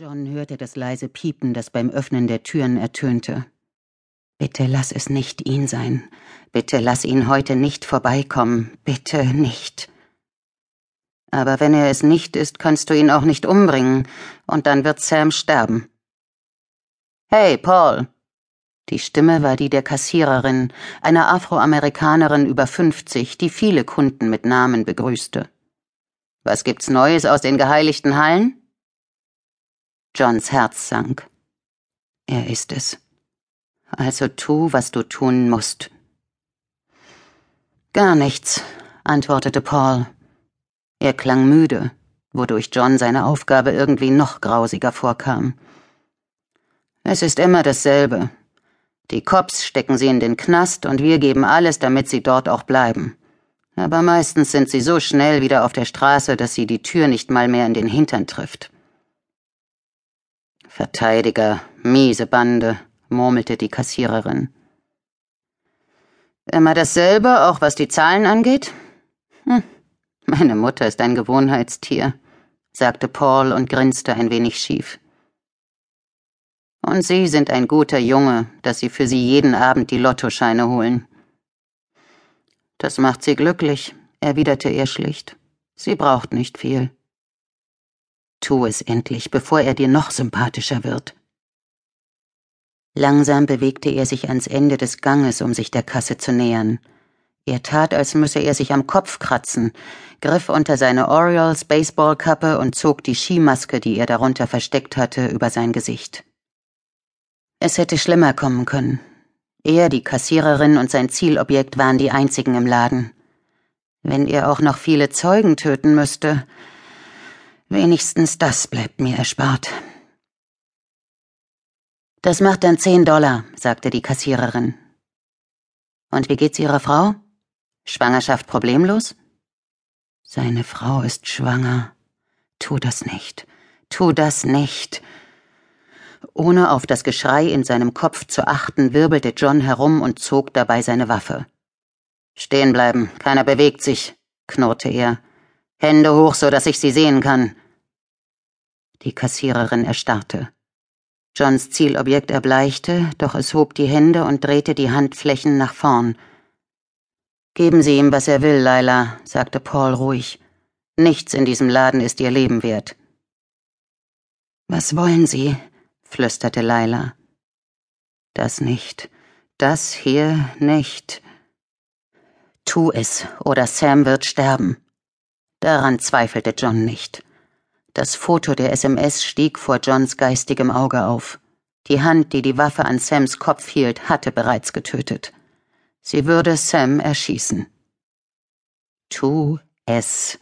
John hörte das leise Piepen, das beim Öffnen der Türen ertönte. Bitte lass es nicht ihn sein. Bitte lass ihn heute nicht vorbeikommen. Bitte nicht. Aber wenn er es nicht ist, kannst du ihn auch nicht umbringen, und dann wird Sam sterben. Hey, Paul. Die Stimme war die der Kassiererin, einer Afroamerikanerin über fünfzig, die viele Kunden mit Namen begrüßte. Was gibt's Neues aus den geheiligten Hallen? Johns Herz sank. Er ist es. Also tu, was du tun musst. Gar nichts, antwortete Paul. Er klang müde, wodurch John seine Aufgabe irgendwie noch grausiger vorkam. Es ist immer dasselbe. Die Cops stecken sie in den Knast und wir geben alles, damit sie dort auch bleiben. Aber meistens sind sie so schnell wieder auf der Straße, dass sie die Tür nicht mal mehr in den Hintern trifft. Verteidiger, miese Bande, murmelte die Kassiererin. Immer dasselbe, auch was die Zahlen angeht? Hm, meine Mutter ist ein Gewohnheitstier, sagte Paul und grinste ein wenig schief. Und Sie sind ein guter Junge, dass Sie für Sie jeden Abend die Lottoscheine holen. Das macht sie glücklich, erwiderte er schlicht. Sie braucht nicht viel. Tu es endlich, bevor er dir noch sympathischer wird. Langsam bewegte er sich ans Ende des Ganges, um sich der Kasse zu nähern. Er tat, als müsse er sich am Kopf kratzen, griff unter seine Orioles Baseballkappe und zog die Skimaske, die er darunter versteckt hatte, über sein Gesicht. Es hätte schlimmer kommen können. Er, die Kassiererin und sein Zielobjekt waren die einzigen im Laden. Wenn er auch noch viele Zeugen töten müsste, Wenigstens das bleibt mir erspart. Das macht dann zehn Dollar, sagte die Kassiererin. Und wie geht's Ihrer Frau? Schwangerschaft problemlos? Seine Frau ist schwanger. Tu das nicht. Tu das nicht. Ohne auf das Geschrei in seinem Kopf zu achten, wirbelte John herum und zog dabei seine Waffe. Stehen bleiben, keiner bewegt sich, knurrte er. Hände hoch, so dass ich sie sehen kann. Die Kassiererin erstarrte. Johns Zielobjekt erbleichte, doch es hob die Hände und drehte die Handflächen nach vorn. Geben Sie ihm, was er will, Laila, sagte Paul ruhig. Nichts in diesem Laden ist ihr Leben wert. Was wollen Sie? flüsterte Laila. Das nicht. Das hier nicht. Tu es, oder Sam wird sterben. Daran zweifelte John nicht. Das Foto der SMS stieg vor Johns geistigem Auge auf. Die Hand, die die Waffe an Sams Kopf hielt, hatte bereits getötet. Sie würde Sam erschießen. Tu es.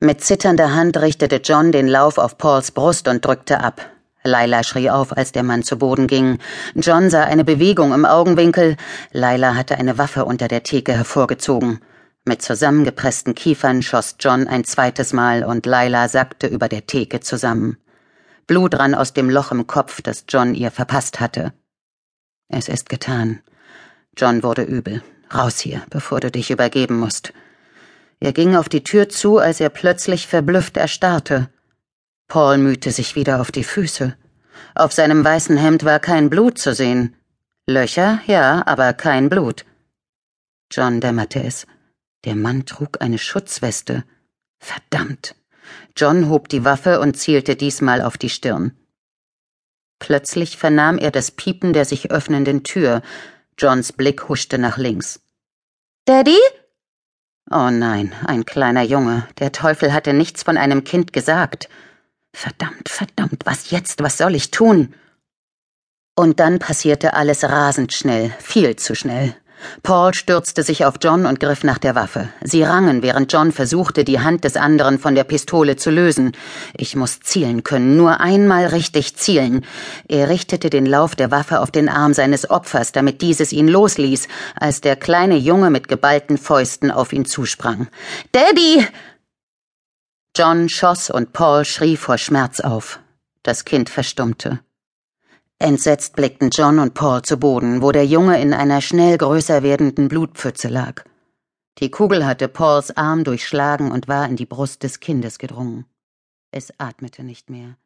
Mit zitternder Hand richtete John den Lauf auf Pauls Brust und drückte ab. Laila schrie auf, als der Mann zu Boden ging. John sah eine Bewegung im Augenwinkel. Laila hatte eine Waffe unter der Theke hervorgezogen. Mit zusammengepressten Kiefern schoss John ein zweites Mal und Laila sackte über der Theke zusammen. Blut rann aus dem Loch im Kopf, das John ihr verpasst hatte. Es ist getan. John wurde übel. Raus hier, bevor du dich übergeben musst. Er ging auf die Tür zu, als er plötzlich verblüfft erstarrte. Paul mühte sich wieder auf die Füße. Auf seinem weißen Hemd war kein Blut zu sehen. Löcher, ja, aber kein Blut. John dämmerte es. Der Mann trug eine Schutzweste. Verdammt. John hob die Waffe und zielte diesmal auf die Stirn. Plötzlich vernahm er das Piepen der sich öffnenden Tür. Johns Blick huschte nach links. Daddy? Oh nein, ein kleiner Junge. Der Teufel hatte nichts von einem Kind gesagt. Verdammt, verdammt, was jetzt? Was soll ich tun? Und dann passierte alles rasend schnell, viel zu schnell. Paul stürzte sich auf John und griff nach der Waffe. Sie rangen, während John versuchte, die Hand des anderen von der Pistole zu lösen. Ich muss zielen können, nur einmal richtig zielen. Er richtete den Lauf der Waffe auf den Arm seines Opfers, damit dieses ihn losließ, als der kleine Junge mit geballten Fäusten auf ihn zusprang. Daddy! John schoss und Paul schrie vor Schmerz auf. Das Kind verstummte. Entsetzt blickten John und Paul zu Boden, wo der Junge in einer schnell größer werdenden Blutpfütze lag. Die Kugel hatte Pauls Arm durchschlagen und war in die Brust des Kindes gedrungen. Es atmete nicht mehr.